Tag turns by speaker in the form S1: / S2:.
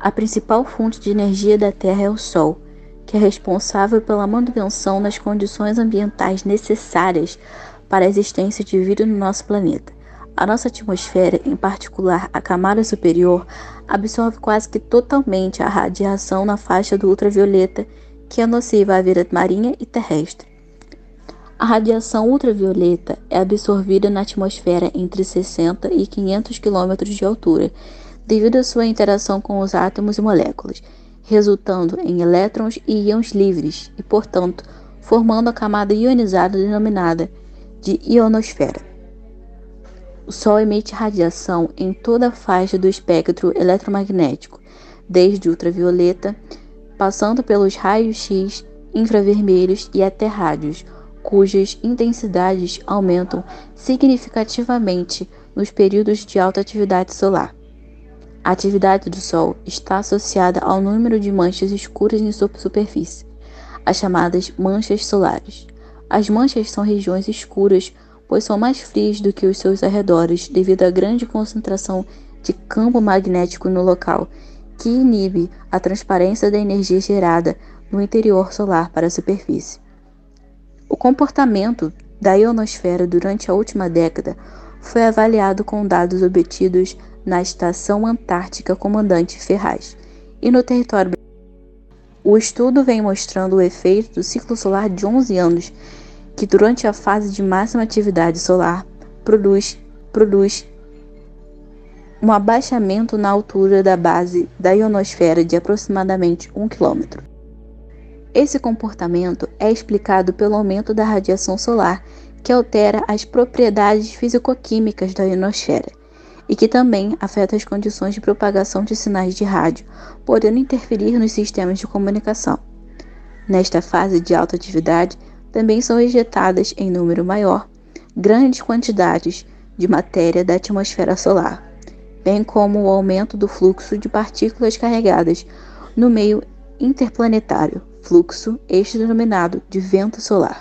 S1: A principal fonte de energia da Terra é o Sol, que é responsável pela manutenção das condições ambientais necessárias para a existência de vida no nosso planeta. A nossa atmosfera, em particular a camada superior, absorve quase que totalmente a radiação na faixa do ultravioleta, que é nociva à vida marinha e terrestre. A radiação ultravioleta é absorvida na atmosfera entre 60 e 500 km de altura, devido à sua interação com os átomos e moléculas, resultando em elétrons e íons livres e, portanto, formando a camada ionizada denominada de ionosfera. O Sol emite radiação em toda a faixa do espectro eletromagnético, desde ultravioleta, passando pelos raios X, infravermelhos e até rádios cujas intensidades aumentam significativamente nos períodos de alta atividade solar. A atividade do Sol está associada ao número de manchas escuras em sua superfície, as chamadas manchas solares. As manchas são regiões escuras, pois são mais frias do que os seus arredores devido à grande concentração de campo magnético no local, que inibe a transparência da energia gerada no interior solar para a superfície. O comportamento da ionosfera durante a última década foi avaliado com dados obtidos na Estação Antártica Comandante Ferraz e no território o estudo vem mostrando o efeito do ciclo solar de 11 anos, que durante a fase de máxima atividade solar produz, produz um abaixamento na altura da base da ionosfera de aproximadamente 1 km. Esse comportamento é explicado pelo aumento da radiação solar, que altera as propriedades fisicoquímicas da ionosfera e que também afeta as condições de propagação de sinais de rádio, podendo interferir nos sistemas de comunicação. Nesta fase de alta atividade, também são ejetadas em número maior grandes quantidades de matéria da atmosfera solar, bem como o aumento do fluxo de partículas carregadas no meio interplanetário fluxo, este denominado de vento solar.